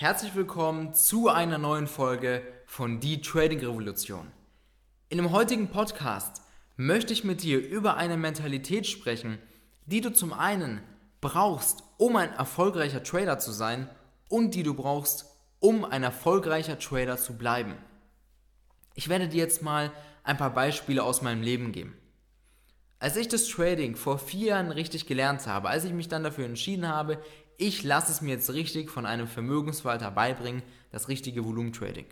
Herzlich willkommen zu einer neuen Folge von Die Trading Revolution. In dem heutigen Podcast möchte ich mit dir über eine Mentalität sprechen, die du zum einen brauchst, um ein erfolgreicher Trader zu sein und die du brauchst, um ein erfolgreicher Trader zu bleiben. Ich werde dir jetzt mal ein paar Beispiele aus meinem Leben geben. Als ich das Trading vor vier Jahren richtig gelernt habe, als ich mich dann dafür entschieden habe, ich lasse es mir jetzt richtig von einem Vermögensverwalter beibringen, das richtige Volumentrading.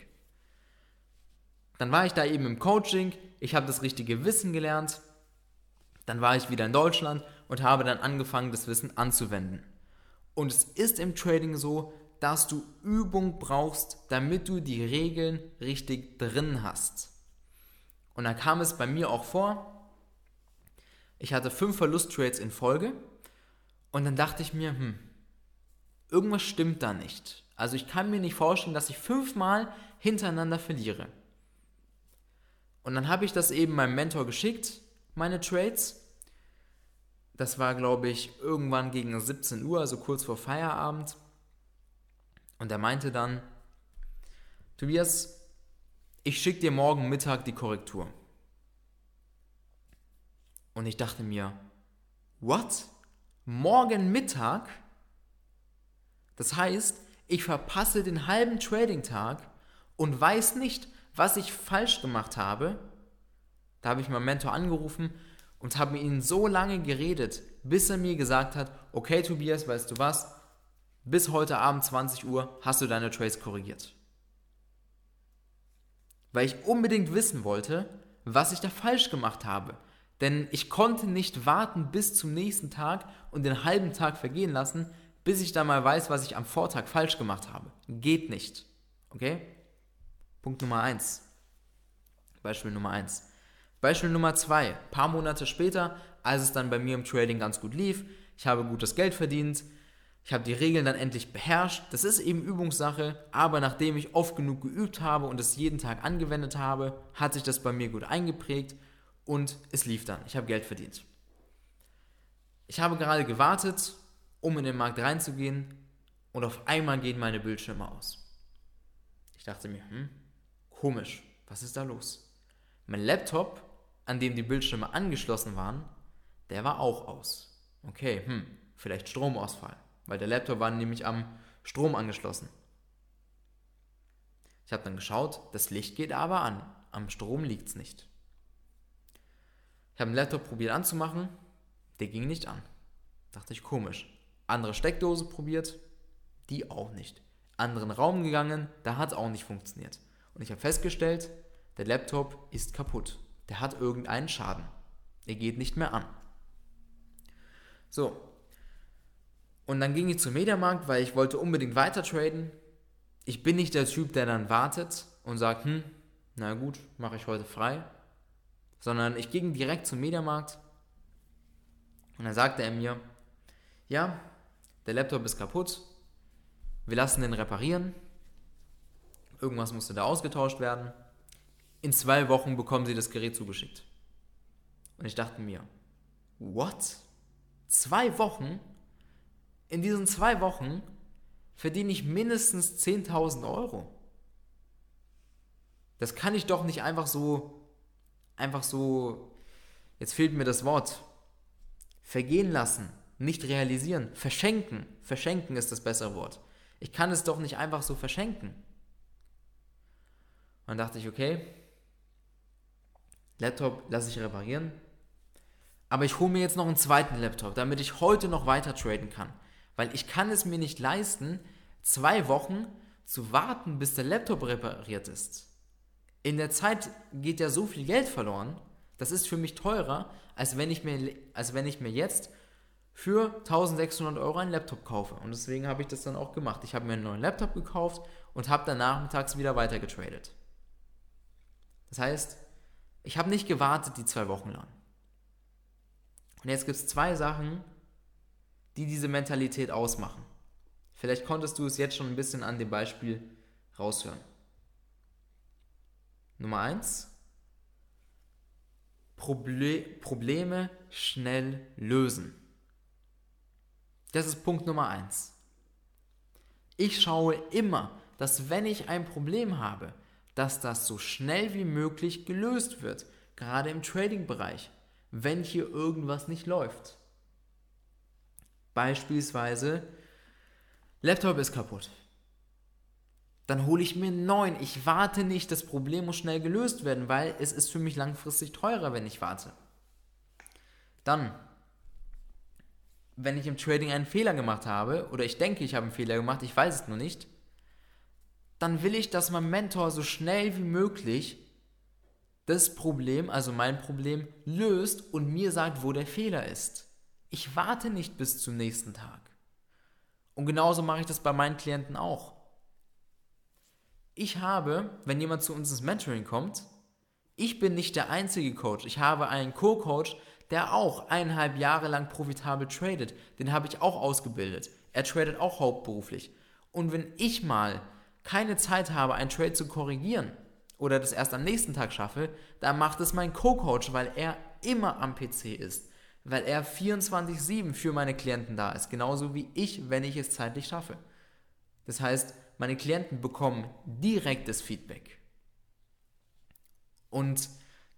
Dann war ich da eben im Coaching, ich habe das richtige Wissen gelernt, dann war ich wieder in Deutschland und habe dann angefangen, das Wissen anzuwenden. Und es ist im Trading so, dass du Übung brauchst, damit du die Regeln richtig drin hast. Und dann kam es bei mir auch vor, ich hatte fünf Verlusttrades in Folge und dann dachte ich mir, hm, irgendwas stimmt da nicht. Also ich kann mir nicht vorstellen, dass ich fünfmal hintereinander verliere. Und dann habe ich das eben meinem Mentor geschickt, meine Trades. Das war, glaube ich, irgendwann gegen 17 Uhr, also kurz vor Feierabend. Und er meinte dann, Tobias, ich schicke dir morgen Mittag die Korrektur. Und ich dachte mir, what? Morgen Mittag? Das heißt, ich verpasse den halben Trading-Tag und weiß nicht, was ich falsch gemacht habe. Da habe ich meinen Mentor angerufen und habe mit ihm so lange geredet, bis er mir gesagt hat, okay Tobias, weißt du was, bis heute Abend 20 Uhr hast du deine Trades korrigiert. Weil ich unbedingt wissen wollte, was ich da falsch gemacht habe. Denn ich konnte nicht warten bis zum nächsten Tag und den halben Tag vergehen lassen, bis ich dann mal weiß, was ich am Vortag falsch gemacht habe. Geht nicht. Okay? Punkt Nummer 1. Beispiel Nummer 1. Beispiel Nummer 2. Paar Monate später, als es dann bei mir im Trading ganz gut lief, ich habe gutes Geld verdient, ich habe die Regeln dann endlich beherrscht. Das ist eben Übungssache, aber nachdem ich oft genug geübt habe und es jeden Tag angewendet habe, hat sich das bei mir gut eingeprägt und es lief dann. Ich habe Geld verdient. Ich habe gerade gewartet, um in den Markt reinzugehen und auf einmal gehen meine Bildschirme aus. Ich dachte mir, hm, komisch, was ist da los? Mein Laptop, an dem die Bildschirme angeschlossen waren, der war auch aus. Okay, hm, vielleicht Stromausfall, weil der Laptop war nämlich am Strom angeschlossen. Ich habe dann geschaut, das Licht geht aber an, am Strom liegt es nicht. Ich habe den Laptop probiert anzumachen, der ging nicht an. Dachte ich komisch. Andere Steckdose probiert, die auch nicht. Anderen Raum gegangen, da hat es auch nicht funktioniert. Und ich habe festgestellt, der Laptop ist kaputt. Der hat irgendeinen Schaden. Er geht nicht mehr an. So. Und dann ging ich zum Mediamarkt, weil ich wollte unbedingt weiter traden. Ich bin nicht der Typ, der dann wartet und sagt, hm, na gut, mache ich heute frei. Sondern ich ging direkt zum Mediamarkt und dann sagte er mir, ja, der Laptop ist kaputt, wir lassen den reparieren, irgendwas musste da ausgetauscht werden. In zwei Wochen bekommen sie das Gerät zugeschickt. Und ich dachte mir, what? Zwei Wochen? In diesen zwei Wochen verdiene ich mindestens 10.000 Euro. Das kann ich doch nicht einfach so, einfach so, jetzt fehlt mir das Wort, vergehen lassen nicht realisieren. Verschenken. Verschenken ist das bessere Wort. Ich kann es doch nicht einfach so verschenken. Und dann dachte ich, okay, Laptop lasse ich reparieren. Aber ich hole mir jetzt noch einen zweiten Laptop, damit ich heute noch weiter traden kann. Weil ich kann es mir nicht leisten, zwei Wochen zu warten, bis der Laptop repariert ist. In der Zeit geht ja so viel Geld verloren. Das ist für mich teurer, als wenn ich mir, als wenn ich mir jetzt für 1600 Euro einen Laptop kaufe. Und deswegen habe ich das dann auch gemacht. Ich habe mir einen neuen Laptop gekauft und habe dann nachmittags wieder weiter getradet. Das heißt, ich habe nicht gewartet die zwei Wochen lang. Und jetzt gibt es zwei Sachen, die diese Mentalität ausmachen. Vielleicht konntest du es jetzt schon ein bisschen an dem Beispiel raushören. Nummer eins: Proble Probleme schnell lösen. Das ist Punkt Nummer eins. Ich schaue immer, dass wenn ich ein Problem habe, dass das so schnell wie möglich gelöst wird, gerade im Trading-Bereich, wenn hier irgendwas nicht läuft. Beispielsweise, Laptop ist kaputt. Dann hole ich mir einen neuen. Ich warte nicht, das Problem muss schnell gelöst werden, weil es ist für mich langfristig teurer, wenn ich warte. Dann, wenn ich im Trading einen Fehler gemacht habe, oder ich denke, ich habe einen Fehler gemacht, ich weiß es nur nicht, dann will ich, dass mein Mentor so schnell wie möglich das Problem, also mein Problem, löst und mir sagt, wo der Fehler ist. Ich warte nicht bis zum nächsten Tag. Und genauso mache ich das bei meinen Klienten auch. Ich habe, wenn jemand zu uns ins Mentoring kommt, ich bin nicht der einzige Coach. Ich habe einen Co-Coach, der auch eineinhalb Jahre lang profitabel tradet. Den habe ich auch ausgebildet. Er tradet auch hauptberuflich. Und wenn ich mal keine Zeit habe, einen Trade zu korrigieren oder das erst am nächsten Tag schaffe, dann macht es mein Co-Coach, weil er immer am PC ist. Weil er 24-7 für meine Klienten da ist. Genauso wie ich, wenn ich es zeitlich schaffe. Das heißt, meine Klienten bekommen direktes Feedback. Und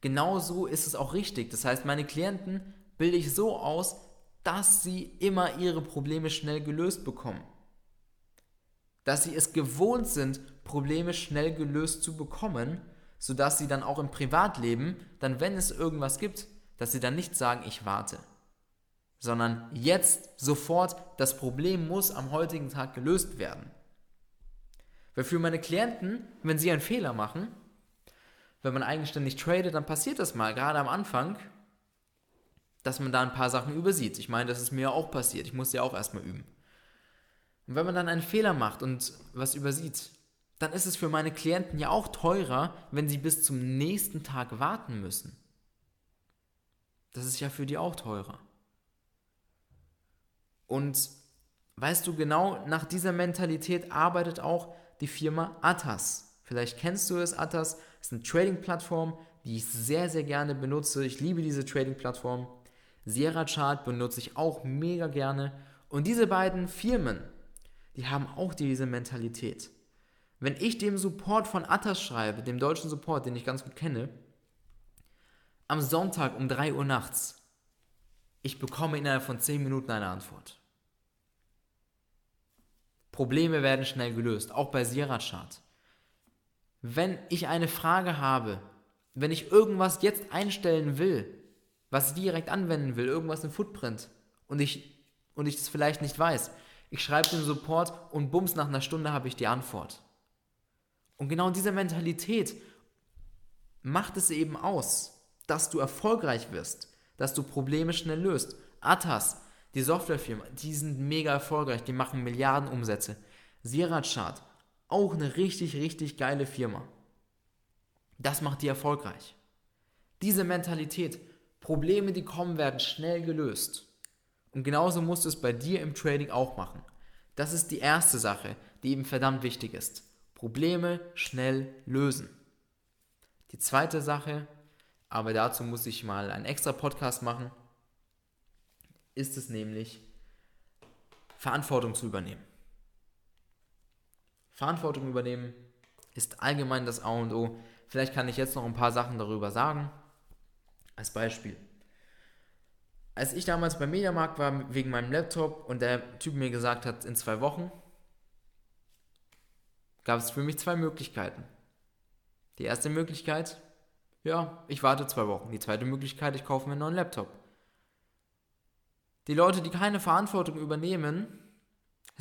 genau so ist es auch richtig. Das heißt, meine Klienten bilde ich so aus, dass sie immer ihre Probleme schnell gelöst bekommen dass sie es gewohnt sind, Probleme schnell gelöst zu bekommen, sodass sie dann auch im Privatleben, dann wenn es irgendwas gibt, dass sie dann nicht sagen, ich warte, sondern jetzt sofort, das Problem muss am heutigen Tag gelöst werden. Weil für meine Klienten, wenn sie einen Fehler machen, wenn man eigenständig tradet, dann passiert das mal, gerade am Anfang, dass man da ein paar Sachen übersieht. Ich meine, das ist mir ja auch passiert. Ich musste ja auch erstmal üben. Und wenn man dann einen Fehler macht und was übersieht, dann ist es für meine Klienten ja auch teurer, wenn sie bis zum nächsten Tag warten müssen. Das ist ja für die auch teurer. Und weißt du, genau nach dieser Mentalität arbeitet auch die Firma Atas. Vielleicht kennst du es, Atas ist eine Trading-Plattform, die ich sehr, sehr gerne benutze. Ich liebe diese Trading-Plattform. Sierra Chart benutze ich auch mega gerne. Und diese beiden Firmen, die haben auch diese Mentalität. Wenn ich dem Support von Attas schreibe, dem deutschen Support, den ich ganz gut kenne, am Sonntag um 3 Uhr nachts, ich bekomme innerhalb von 10 Minuten eine Antwort. Probleme werden schnell gelöst, auch bei Sierra Chart. Wenn ich eine Frage habe, wenn ich irgendwas jetzt einstellen will, was ich direkt anwenden will, irgendwas im Footprint und ich und ich das vielleicht nicht weiß, ich schreibe den Support und bums, nach einer Stunde habe ich die Antwort. Und genau diese Mentalität macht es eben aus, dass du erfolgreich wirst, dass du Probleme schnell löst. Atas, die Softwarefirma, die sind mega erfolgreich, die machen Milliarden Umsätze. Sierra Chart, auch eine richtig, richtig geile Firma. Das macht die erfolgreich. Diese Mentalität, Probleme, die kommen, werden schnell gelöst. Und genauso musst du es bei dir im Trading auch machen. Das ist die erste Sache, die eben verdammt wichtig ist. Probleme schnell lösen. Die zweite Sache, aber dazu muss ich mal einen extra Podcast machen, ist es nämlich, Verantwortung zu übernehmen. Verantwortung übernehmen ist allgemein das A und O. Vielleicht kann ich jetzt noch ein paar Sachen darüber sagen. Als Beispiel als ich damals beim Mediamarkt war wegen meinem Laptop und der Typ mir gesagt hat, in zwei Wochen, gab es für mich zwei Möglichkeiten. Die erste Möglichkeit, ja, ich warte zwei Wochen. Die zweite Möglichkeit, ich kaufe mir einen neuen Laptop. Die Leute, die keine Verantwortung übernehmen,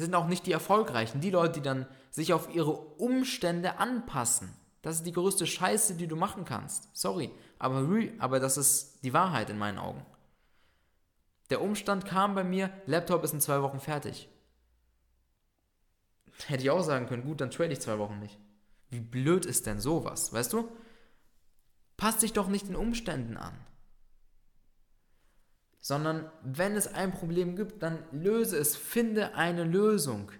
sind auch nicht die Erfolgreichen. Die Leute, die dann sich auf ihre Umstände anpassen. Das ist die größte Scheiße, die du machen kannst. Sorry, aber, aber das ist die Wahrheit in meinen Augen. Der Umstand kam bei mir, Laptop ist in zwei Wochen fertig. Hätte ich auch sagen können, gut, dann trade ich zwei Wochen nicht. Wie blöd ist denn sowas, weißt du? Passt dich doch nicht den Umständen an. Sondern wenn es ein Problem gibt, dann löse es, finde eine Lösung.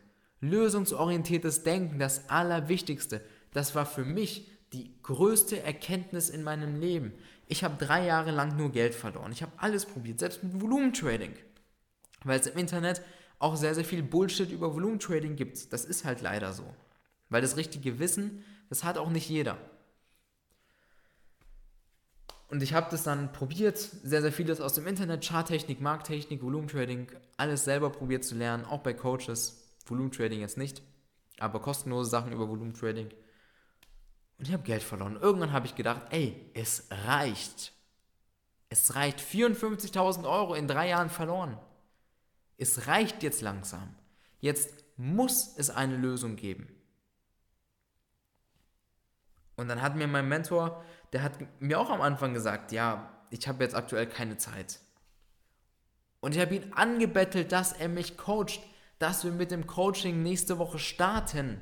Lösungsorientiertes Denken, das Allerwichtigste. Das war für mich die größte Erkenntnis in meinem Leben. Ich habe drei Jahre lang nur Geld verloren. Ich habe alles probiert, selbst mit Volumentrading, weil es im Internet auch sehr, sehr viel Bullshit über Volumentrading gibt. Das ist halt leider so. Weil das richtige Wissen, das hat auch nicht jeder. Und ich habe das dann probiert, sehr, sehr vieles aus dem Internet, Charttechnik, Markttechnik, Volumentrading, alles selber probiert zu lernen, auch bei Coaches. Volumentrading jetzt nicht, aber kostenlose Sachen über Volumentrading. Und ich habe Geld verloren. Irgendwann habe ich gedacht, ey, es reicht. Es reicht 54.000 Euro in drei Jahren verloren. Es reicht jetzt langsam. Jetzt muss es eine Lösung geben. Und dann hat mir mein Mentor der hat mir auch am Anfang gesagt, ja, ich habe jetzt aktuell keine Zeit. Und ich habe ihn angebettelt, dass er mich coacht, dass wir mit dem Coaching nächste Woche starten.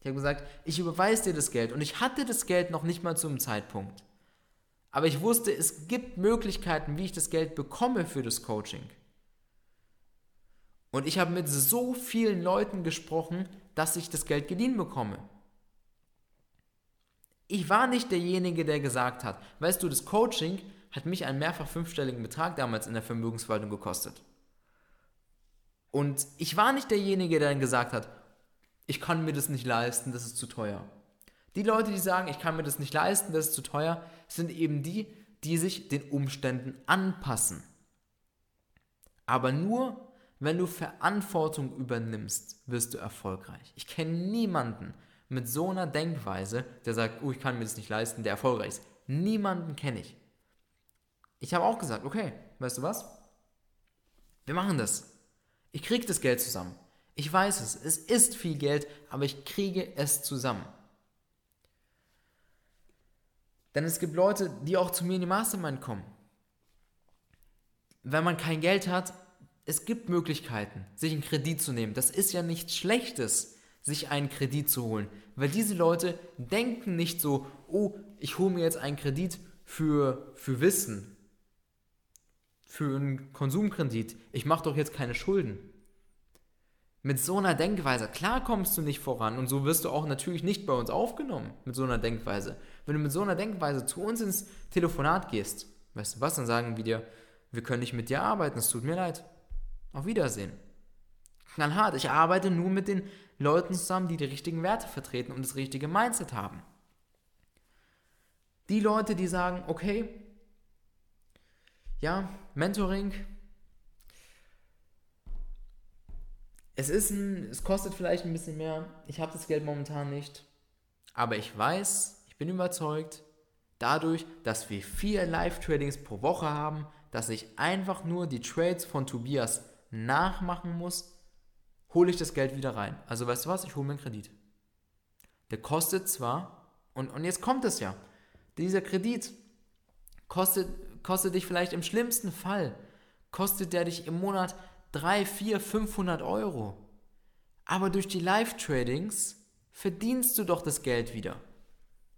Ich habe gesagt, ich überweise dir das Geld. Und ich hatte das Geld noch nicht mal zum Zeitpunkt. Aber ich wusste, es gibt Möglichkeiten, wie ich das Geld bekomme für das Coaching. Und ich habe mit so vielen Leuten gesprochen, dass ich das Geld geliehen bekomme. Ich war nicht derjenige, der gesagt hat, weißt du, das Coaching hat mich einen mehrfach fünfstelligen Betrag damals in der Vermögensverwaltung gekostet. Und ich war nicht derjenige, der dann gesagt hat, ich kann mir das nicht leisten, das ist zu teuer. Die Leute, die sagen, ich kann mir das nicht leisten, das ist zu teuer, sind eben die, die sich den Umständen anpassen. Aber nur, wenn du Verantwortung übernimmst, wirst du erfolgreich. Ich kenne niemanden, mit so einer Denkweise, der sagt, oh, ich kann mir das nicht leisten, der erfolgreich ist. Niemanden kenne ich. Ich habe auch gesagt, okay, weißt du was? Wir machen das. Ich kriege das Geld zusammen. Ich weiß es. Es ist viel Geld, aber ich kriege es zusammen. Denn es gibt Leute, die auch zu mir in die Mastermind kommen. Wenn man kein Geld hat, es gibt Möglichkeiten, sich einen Kredit zu nehmen. Das ist ja nichts Schlechtes sich einen Kredit zu holen. Weil diese Leute denken nicht so, oh, ich hole mir jetzt einen Kredit für, für Wissen, für einen Konsumkredit. Ich mache doch jetzt keine Schulden. Mit so einer Denkweise, klar kommst du nicht voran und so wirst du auch natürlich nicht bei uns aufgenommen mit so einer Denkweise. Wenn du mit so einer Denkweise zu uns ins Telefonat gehst, weißt du was, dann sagen wir dir, wir können nicht mit dir arbeiten, es tut mir leid. Auf Wiedersehen. Knallhart, ich arbeite nur mit den Leuten zusammen, die die richtigen Werte vertreten und das richtige Mindset haben. Die Leute, die sagen, okay, ja, Mentoring, es ist ein, es kostet vielleicht ein bisschen mehr, ich habe das Geld momentan nicht, aber ich weiß, ich bin überzeugt, dadurch, dass wir vier Live-Tradings pro Woche haben, dass ich einfach nur die Trades von Tobias nachmachen muss hole ich das Geld wieder rein. Also weißt du was, ich hole mir einen Kredit. Der kostet zwar, und, und jetzt kommt es ja, dieser Kredit kostet, kostet dich vielleicht im schlimmsten Fall, kostet der dich im Monat 3, 4, 500 Euro. Aber durch die Live-Tradings verdienst du doch das Geld wieder.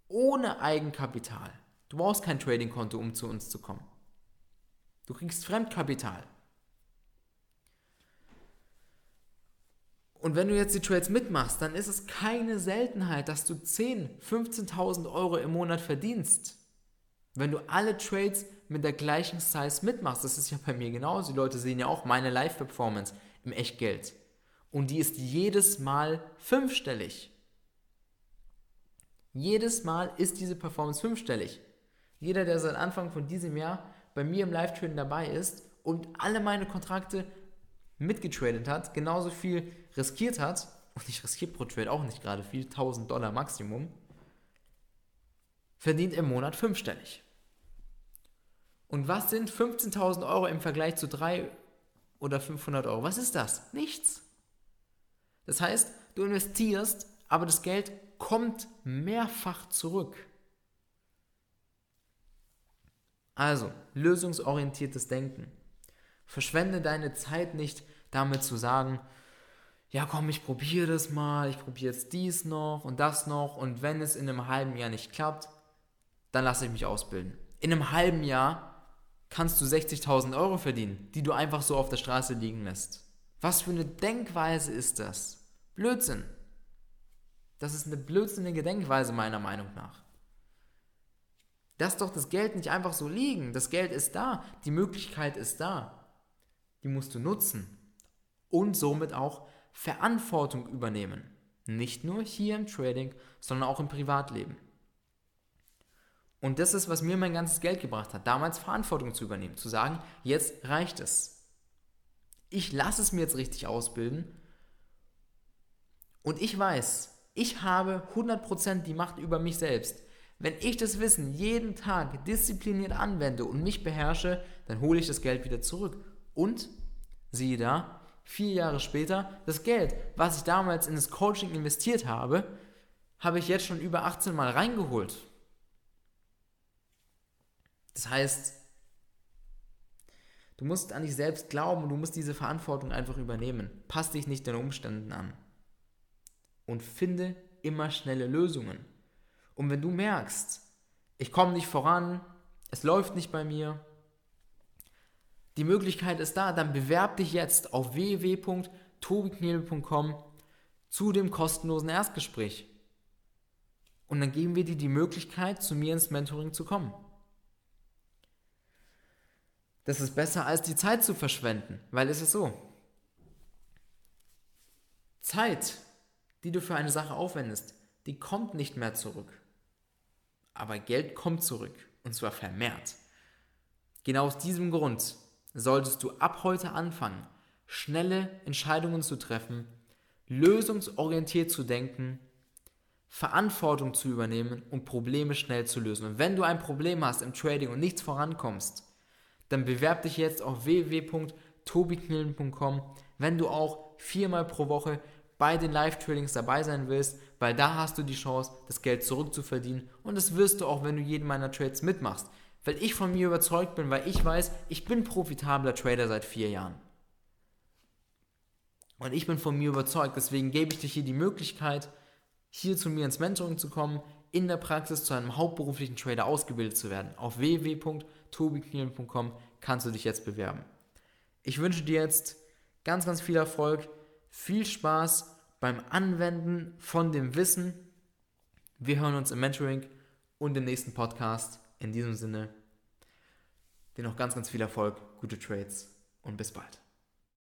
Ohne Eigenkapital. Du brauchst kein Trading-Konto, um zu uns zu kommen. Du kriegst Fremdkapital. Und wenn du jetzt die Trades mitmachst, dann ist es keine Seltenheit, dass du 10.000, 15.000 Euro im Monat verdienst. Wenn du alle Trades mit der gleichen Size mitmachst, das ist ja bei mir genauso. Die Leute sehen ja auch meine Live-Performance im Echtgeld. Und die ist jedes Mal fünfstellig. Jedes Mal ist diese Performance fünfstellig. Jeder, der seit Anfang von diesem Jahr bei mir im Live-Trading dabei ist und alle meine Kontrakte mitgetradet hat, genauso viel riskiert hat, und ich riskiere pro Trade auch nicht gerade viel, 1000 Dollar Maximum, verdient im Monat fünfstellig. Und was sind 15.000 Euro im Vergleich zu 3 oder 500 Euro? Was ist das? Nichts. Das heißt, du investierst, aber das Geld kommt mehrfach zurück. Also, lösungsorientiertes Denken. Verschwende deine Zeit nicht damit zu sagen, ja komm, ich probiere das mal, ich probiere jetzt dies noch und das noch und wenn es in einem halben Jahr nicht klappt, dann lasse ich mich ausbilden. In einem halben Jahr kannst du 60.000 Euro verdienen, die du einfach so auf der Straße liegen lässt. Was für eine Denkweise ist das? Blödsinn. Das ist eine blödsinnige Denkweise meiner Meinung nach. Lass doch das Geld nicht einfach so liegen. Das Geld ist da, die Möglichkeit ist da die musst du nutzen. und somit auch Verantwortung übernehmen. Nicht nur hier im Trading, sondern auch im Privatleben. Und das ist, was mir mein ganzes Geld gebracht hat, damals Verantwortung zu übernehmen, zu sagen, jetzt reicht es. Ich lasse es mir jetzt richtig ausbilden. Und ich weiß, ich habe 100% die Macht über mich selbst. Wenn ich das Wissen jeden Tag diszipliniert anwende und mich beherrsche, dann hole ich das Geld wieder zurück. Und siehe da, vier Jahre später, das Geld, was ich damals in das Coaching investiert habe, habe ich jetzt schon über 18 Mal reingeholt. Das heißt, du musst an dich selbst glauben und du musst diese Verantwortung einfach übernehmen. Pass dich nicht den Umständen an. Und finde immer schnelle Lösungen. Und wenn du merkst, ich komme nicht voran, es läuft nicht bei mir, die Möglichkeit ist da, dann bewerb dich jetzt auf www.tobiknebel.com zu dem kostenlosen Erstgespräch. Und dann geben wir dir die Möglichkeit, zu mir ins Mentoring zu kommen. Das ist besser, als die Zeit zu verschwenden, weil es ist so. Zeit, die du für eine Sache aufwendest, die kommt nicht mehr zurück. Aber Geld kommt zurück, und zwar vermehrt. Genau aus diesem Grund solltest du ab heute anfangen, schnelle Entscheidungen zu treffen, lösungsorientiert zu denken, Verantwortung zu übernehmen und Probleme schnell zu lösen. Und wenn du ein Problem hast im Trading und nichts vorankommst, dann bewerb dich jetzt auf www.tobiknillen.com, wenn du auch viermal pro Woche bei den Live-Tradings dabei sein willst, weil da hast du die Chance, das Geld zurückzuverdienen und das wirst du auch, wenn du jeden meiner Trades mitmachst. Weil ich von mir überzeugt bin, weil ich weiß, ich bin profitabler Trader seit vier Jahren. Und ich bin von mir überzeugt, deswegen gebe ich dir hier die Möglichkeit, hier zu mir ins Mentoring zu kommen, in der Praxis zu einem hauptberuflichen Trader ausgebildet zu werden. Auf www.tobiknielen.com kannst du dich jetzt bewerben. Ich wünsche dir jetzt ganz, ganz viel Erfolg, viel Spaß beim Anwenden von dem Wissen. Wir hören uns im Mentoring und im nächsten Podcast. In diesem Sinne, dir noch ganz, ganz viel Erfolg, gute Trades und bis bald.